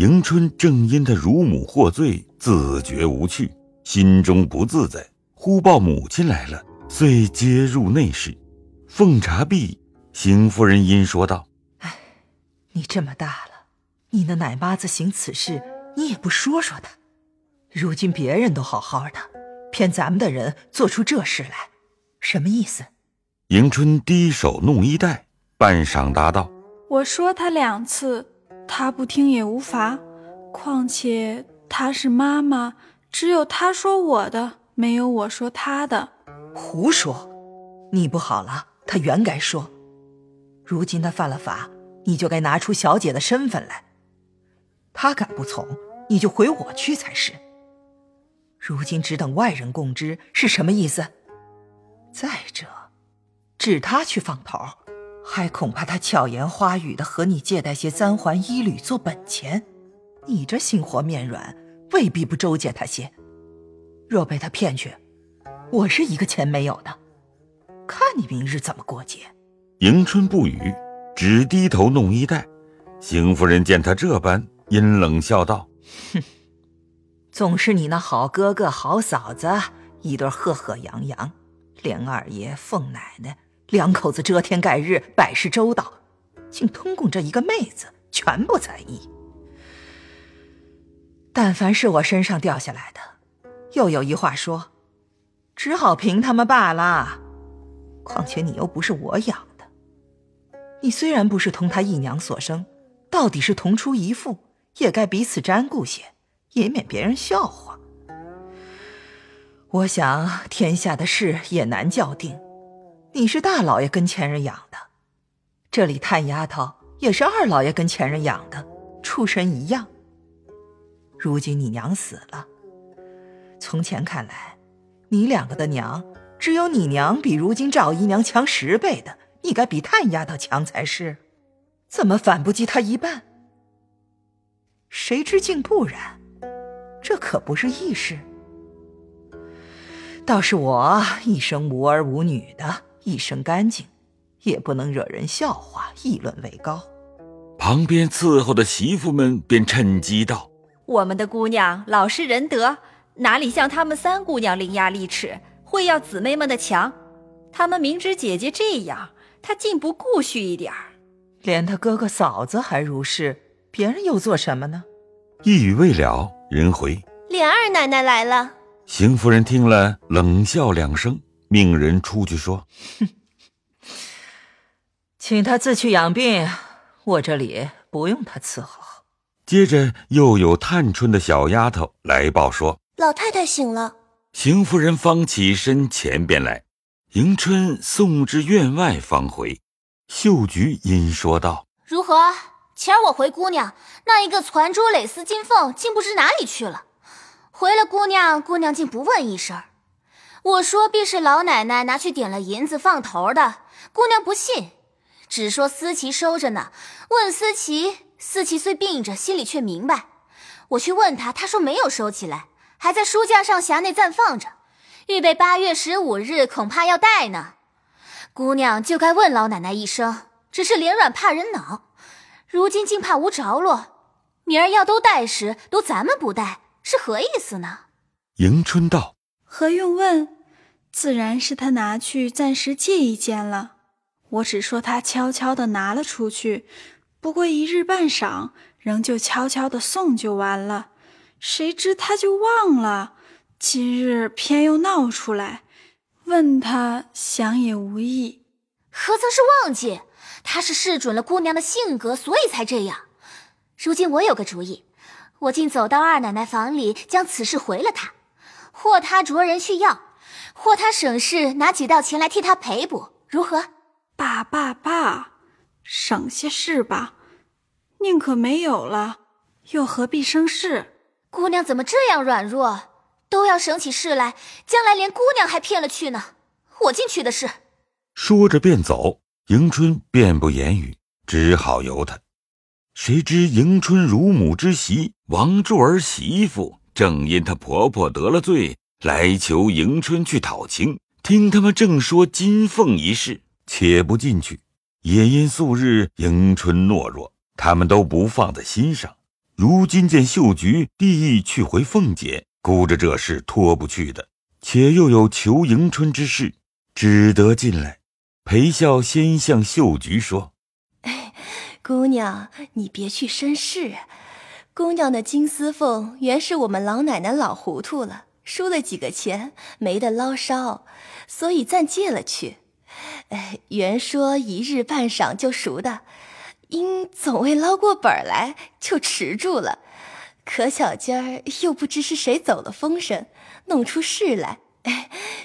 迎春正因她乳母获罪，自觉无趣，心中不自在。忽报母亲来了，遂接入内室。奉茶毕，邢夫人因说道：“哎，你这么大了，你那奶妈子行此事，你也不说说她。如今别人都好好的，偏咱们的人做出这事来，什么意思？”迎春低手弄衣带，半晌答道：“我说他两次。”他不听也无妨，况且他是妈妈，只有他说我的，没有我说他的。胡说！你不好了，他原该说。如今他犯了法，你就该拿出小姐的身份来。他敢不从，你就回我去才是。如今只等外人供知，是什么意思？再者，指他去放头。还恐怕他巧言花语的和你借贷些三环一履做本钱，你这心活面软，未必不周见他些。若被他骗去，我是一个钱没有的，看你明日怎么过节。迎春不语，只低头弄衣带。邢夫人见他这般，阴冷笑道：“哼，总是你那好哥哥好嫂子一对赫赫扬扬，连二爷凤奶奶。”两口子遮天盖日，百事周到，竟通共这一个妹子，全不在意。但凡是我身上掉下来的，又有一话说，只好凭他们罢了。况且你又不是我养的，你虽然不是同他一娘所生，到底是同出一父，也该彼此沾顾些，以免别人笑话。我想天下的事也难较定。你是大老爷跟前人养的，这里探丫头也是二老爷跟前人养的，出身一样。如今你娘死了，从前看来，你两个的娘只有你娘比如今赵姨娘强十倍的，你该比探丫头强才是，怎么反不及她一半？谁知竟不然，这可不是易事。倒是我一生无儿无女的。一身干净，也不能惹人笑话议论为高。旁边伺候的媳妇们便趁机道：“我们的姑娘老实仁德，哪里像他们三姑娘伶牙俐齿，会要姊妹们的强？他们明知姐姐这样，她竟不顾恤一点儿。连她哥哥嫂子还如是，别人又做什么呢？”一语未了，人回：“琏二奶奶来了。”邢夫人听了，冷笑两声。命人出去说：“哼，请他自去养病，我这里不用他伺候。”接着又有探春的小丫头来报说：“老太太醒了。”邢夫人方起身前边来，迎春送至院外方回。秀菊因说道：“如何？前儿我回姑娘，那一个攒珠蕾丝金凤竟不知哪里去了。回了姑娘，姑娘竟不问一声。”我说必是老奶奶拿去点了银子放头的，姑娘不信，只说思琪收着呢。问思琪，思琪虽病着，心里却明白。我去问她，她说没有收起来，还在书架上匣内暂放着，预备八月十五日恐怕要带呢。姑娘就该问老奶奶一声，只是脸软怕人恼，如今竟怕无着落，明儿要都带时，都咱们不带，是何意思呢？迎春道。何用问？自然是他拿去暂时借一件了。我只说他悄悄的拿了出去，不过一日半晌，仍旧悄悄的送就完了。谁知他就忘了，今日偏又闹出来，问他想也无益。何曾是忘记？他是试准了姑娘的性格，所以才这样。如今我有个主意，我竟走到二奶奶房里，将此事回了她。或他着人去要，或他省事拿几道钱来替他赔补，如何？罢罢罢，省些事吧，宁可没有了，又何必生事？姑娘怎么这样软弱，都要省起事来，将来连姑娘还骗了去呢？我进去的事。说着便走，迎春便不言语，只好由他。谁知迎春乳母之媳王柱儿媳妇。正因她婆婆得了罪，来求迎春去讨情。听他们正说金凤一事，且不进去。也因素日迎春懦弱，他们都不放在心上。如今见秀菊地意去回凤姐，估着这事脱不去的，且又有求迎春之事，只得进来。裴笑先向秀菊说：“姑娘，你别去生事。姑娘的金丝凤原是我们老奶奶老糊涂了，输了几个钱，没得捞烧，所以暂借了去。哎，原说一日半晌就赎的。”因总未捞过本来，就迟住了。可巧今儿又不知是谁走了风声，弄出事来。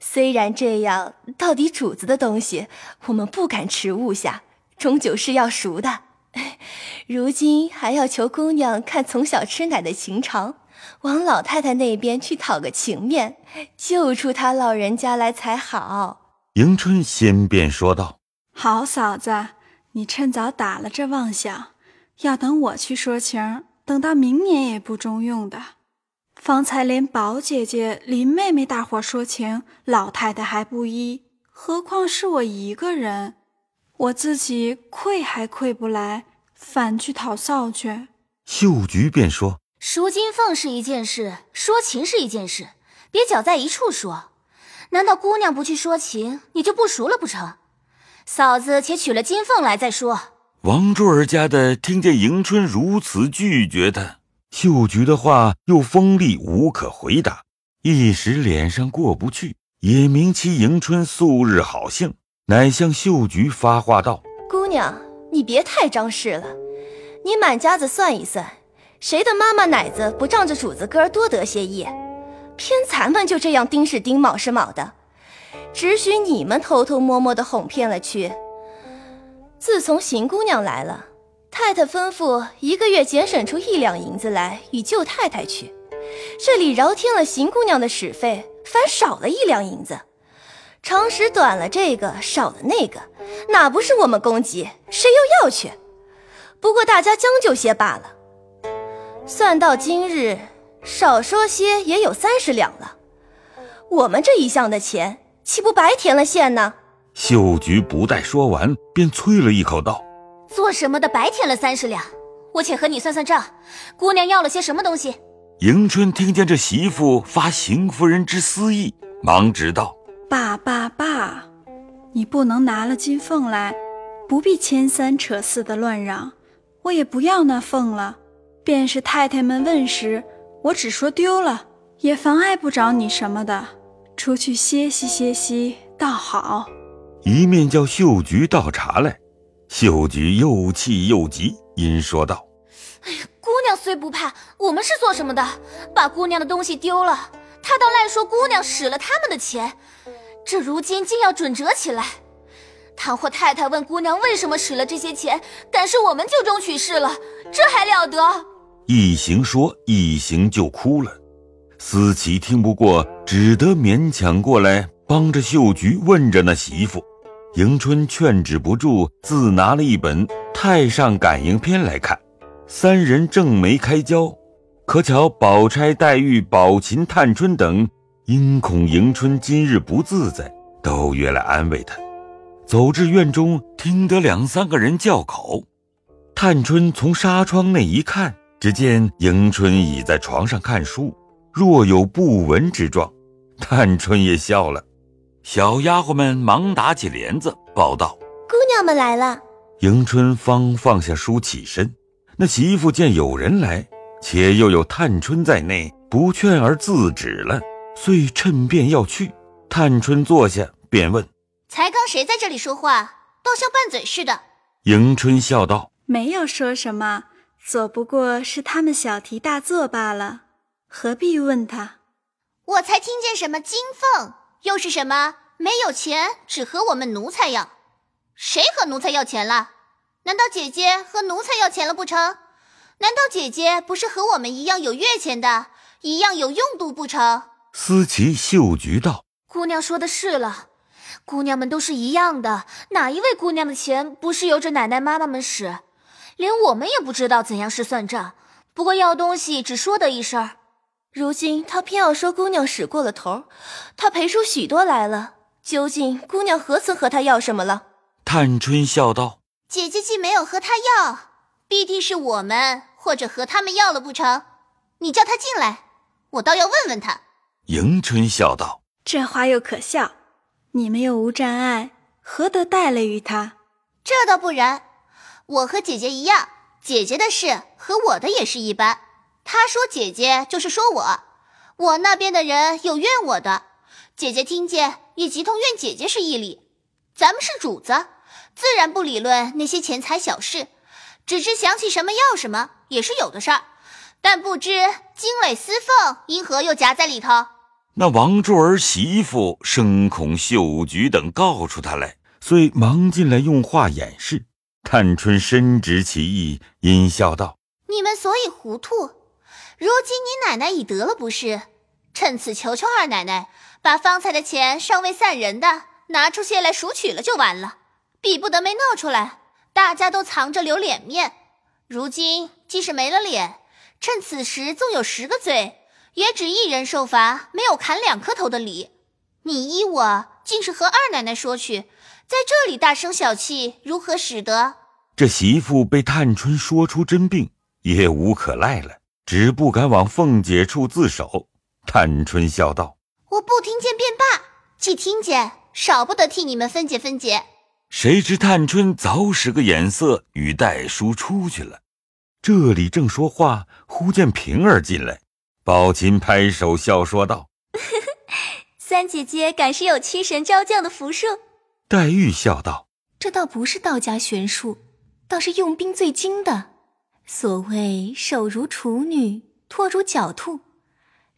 虽然这样，到底主子的东西我们不敢迟误下，终究是要赎的。如今还要求姑娘看从小吃奶的情长，往老太太那边去讨个情面，救出她老人家来才好。迎春先便说道：“好嫂子。”你趁早打了这妄想，要等我去说情，等到明年也不中用的。方才连宝姐姐、林妹妹大伙说情，老太太还不依，何况是我一个人？我自己愧还愧不来，反去讨臊去。秀菊便说：“赎金凤是一件事，说情是一件事，别搅在一处说。难道姑娘不去说情，你就不赎了不成？”嫂子，且取了金凤来再说。王珠儿家的听见迎春如此拒绝他，秀菊的话又锋利，无可回答，一时脸上过不去，也明其迎春素日好性，乃向秀菊发话道：“姑娘，你别太张氏了，你满家子算一算，谁的妈妈奶子不仗着主子哥多得些意？偏咱们就这样丁是丁，卯是卯的。”只许你们偷偷摸摸的哄骗了去。自从邢姑娘来了，太太吩咐一个月节省出一两银子来与舅太太去，这里饶添了邢姑娘的使费，反少了一两银子。常时短了这个，少了那个，哪不是我们供给？谁又要去？不过大家将就些罢了。算到今日，少说些也有三十两了。我们这一项的钱。岂不白填了线呢？秀菊不待说完，便啐了一口道：“做什么的白填了三十两？我且和你算算账。姑娘要了些什么东西？”迎春听见这媳妇发邢夫人之私意，忙直道：“爸爸爸，你不能拿了金凤来，不必牵三扯四的乱嚷。我也不要那凤了。便是太太们问时，我只说丢了，也妨碍不着你什么的。”出去歇息歇息，倒好。一面叫秀菊倒茶来，秀菊又气又急，因说道：“哎呀，姑娘虽不怕，我们是做什么的？把姑娘的东西丢了，他倒赖说姑娘使了他们的钱，这如今竟要准折起来。倘或太太问姑娘为什么使了这些钱，敢是我们就中取事了，这还了得？”一行说，一行就哭了。思琪听不过，只得勉强过来帮着秀菊问着那媳妇。迎春劝止不住，自拿了一本《太上感应篇》来看。三人正没开交，可巧宝钗、黛玉、宝琴、探春等因恐迎春今日不自在，都约来安慰她。走至院中，听得两三个人叫口。探春从纱窗内一看，只见迎春倚在床上看书。若有不闻之状，探春也笑了。小丫鬟们忙打起帘子，报道：“姑娘们来了。”迎春方放下书起身。那媳妇见有人来，且又有探春在内，不劝而自止了，遂趁便要去。探春坐下，便问：“才刚谁在这里说话？倒像拌嘴似的。”迎春笑道：“没有说什么，左不过是他们小题大做罢了。”何必问他？我才听见什么金凤，又是什么没有钱，只和我们奴才要。谁和奴才要钱了？难道姐姐和奴才要钱了不成？难道姐姐不是和我们一样有月钱的，一样有用度不成？思琪、秀菊道：“姑娘说的是了，姑娘们都是一样的，哪一位姑娘的钱不是由着奶奶妈妈们使？连我们也不知道怎样是算账。不过要东西只说得一声。”如今他偏要说姑娘使过了头，他赔出许多来了。究竟姑娘何曾和他要什么了？探春笑道：“姐姐既没有和他要，必定是我们或或者和他们要了不成？你叫他进来，我倒要问问他。迎春笑道：“这话又可笑，你们又无障碍，何得带累于他？这倒不然，我和姐姐一样，姐姐的事和我的也是一般。她说姐姐就是说我，我那边的人有怨我的，姐姐听见也即同怨姐姐是一理。咱们是主子，自然不理论那些钱财小事，只知想起什么要什么，也是有的事儿。但不知金磊司凤因何又夹在里头。”那王柱儿媳妇生恐秀菊等告出他来，遂忙进来用话掩饰。探春深知其意，阴笑道：“你们所以糊涂，如今你奶奶已得了不是，趁此求求二奶奶，把方才的钱尚未散人的拿出些来赎取了就完了，比不得没闹出来，大家都藏着留脸面。如今既是没了脸，趁此时纵有十个罪。”也只一人受罚，没有砍两颗头的理。你依我，竟是和二奶奶说去，在这里大声小气，如何使得？这媳妇被探春说出真病，也无可赖了，只不敢往凤姐处自首。探春笑道：“我不听见便罢，既听见，少不得替你们分解分解。”谁知探春早使个眼色，与戴叔出去了。这里正说话，忽见平儿进来。宝琴拍手笑说道：“ 三姐姐敢是有驱神招将的符术？”黛玉笑道：“这倒不是道家玄术，倒是用兵最精的。所谓手如处女，唾如狡兔，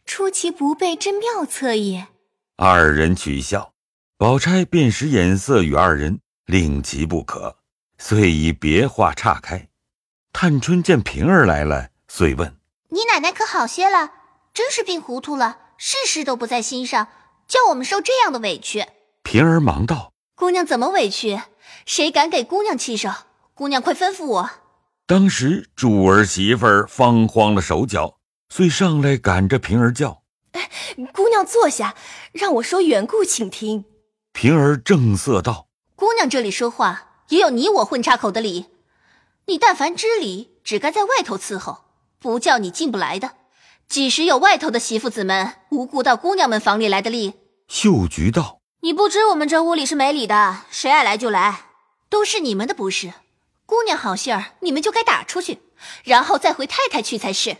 出其不备，真妙策也。”二人取笑，宝钗便使眼色与二人，令其不可，遂以别话岔开。探春见平儿来了，遂问：“你奶奶可好些了？”真是病糊涂了，事事都不在心上，叫我们受这样的委屈。平儿忙道：“姑娘怎么委屈？谁敢给姑娘气受？姑娘快吩咐我。”当时柱儿媳妇儿方慌了手脚，遂上来赶着平儿叫：“哎，姑娘坐下，让我说缘故，请听。”平儿正色道：“姑娘这里说话也有你我混插口的理，你但凡知理，只该在外头伺候，不叫你进不来的。”几时有外头的媳妇子们无故到姑娘们房里来的例？秀菊道：“你不知我们这屋里是没理的，谁爱来就来，都是你们的不是。姑娘好信儿，你们就该打出去，然后再回太太去才是。”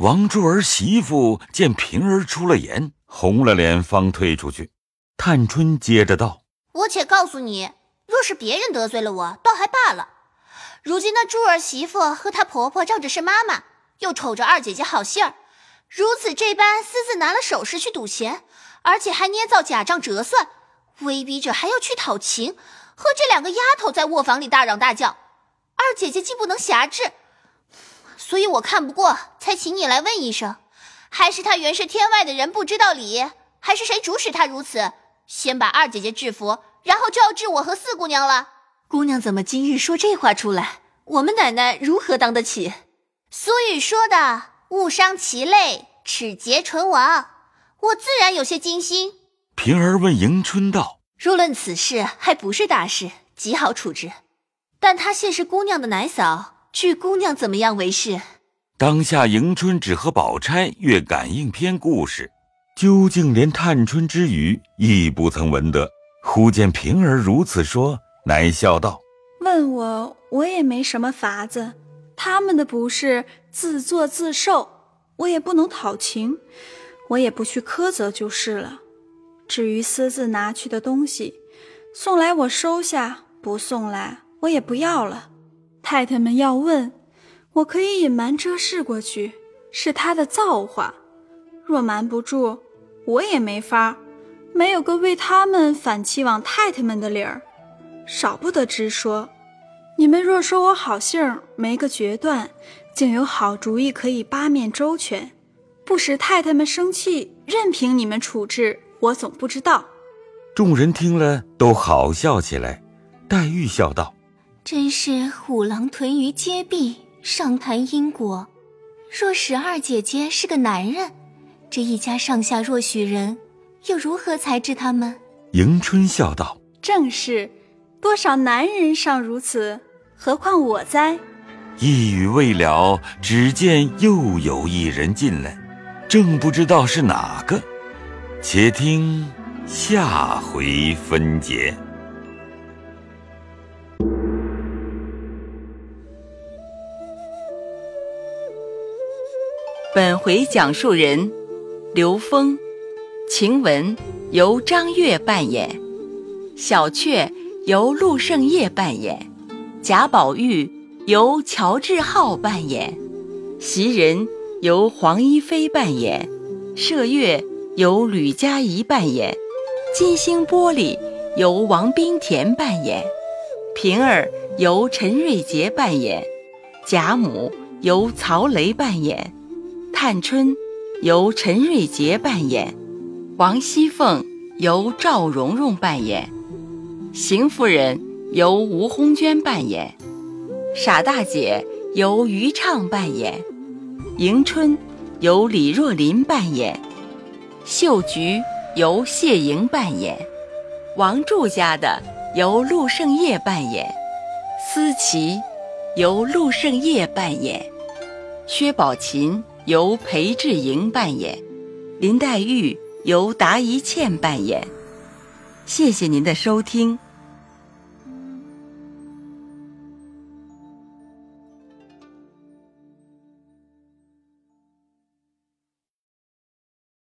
王珠儿媳妇见平儿出了言，红了脸，方退出去。探春接着道：“我且告诉你，若是别人得罪了我，倒还罢了。如今那珠儿媳妇和她婆婆仗着是妈妈，又瞅着二姐姐好信儿。”如此这般私自拿了首饰去赌钱，而且还捏造假账折算，威逼着还要去讨情，和这两个丫头在卧房里大嚷大叫，二姐姐既不能辖制，所以我看不过，才请你来问一声，还是他原是天外的人不知道理，还是谁主使他如此？先把二姐姐制服，然后就要治我和四姑娘了。姑娘怎么今日说这话出来？我们奶奶如何当得起？俗语说的。误伤其类，齿节唇亡。我自然有些惊心。平儿问迎春道：“若论此事，还不是大事，极好处置。但她现是姑娘的奶嫂，据姑娘怎么样为是？”当下迎春只和宝钗阅感应篇故事，究竟连探春之语亦不曾闻得。忽见平儿如此说，乃笑道：“问我，我也没什么法子。”他们的不是自作自受，我也不能讨情，我也不去苛责就是了。至于私自拿去的东西，送来我收下，不送来我也不要了。太太们要问，我可以隐瞒遮饰过去，是他的造化。若瞒不住，我也没法，没有个为他们反期望太太们的理儿，少不得直说。你们若说我好性儿没个决断，竟有好主意可以八面周全，不使太太们生气，任凭你们处置，我总不知道。众人听了都好笑起来。黛玉笑道：“真是虎狼屯于街壁，上谈因果。若十二姐姐是个男人，这一家上下若许人，又如何裁制他们？”迎春笑道：“正是。”多少男人尚如此，何况我哉？一语未了，只见又有一人进来，正不知道是哪个，且听下回分解。本回讲述人刘峰，晴雯由张悦扮演，小雀由陆胜业扮演，贾宝玉由乔志浩扮演，袭人由黄一飞扮演，麝月由吕佳怡扮演，金星玻璃由王冰田扮演，平儿由陈瑞杰扮演，贾母由曹雷扮演。探春由陈瑞杰扮演，王熙凤由赵蓉蓉扮演，邢夫人由吴红娟扮演，傻大姐由于畅扮演，迎春由李若琳扮演，秀菊由谢莹扮演，王柱家的由陆胜业扮演，思琪由陆胜业扮演，薛宝琴。由裴志莹扮演，林黛玉由达一茜扮演。谢谢您的收听。